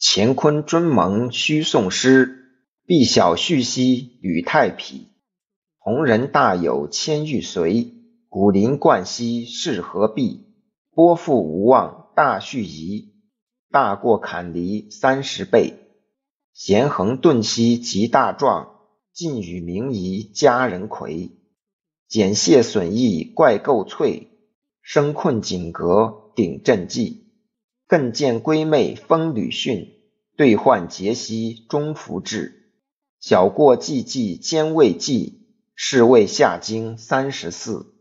乾坤尊蒙须诵诗，必晓续兮履太匹。同人大有千玉随，古灵冠兮是何必？波复无望大续疑，大过坎离三十倍。咸横顿兮极大壮，尽与明夷佳人魁。简谢损益怪构翠，生困锦阁顶阵计。更见闺妹风吕逊，对换节兮终弗至。小过寂寂兼未济，是谓下经三十四。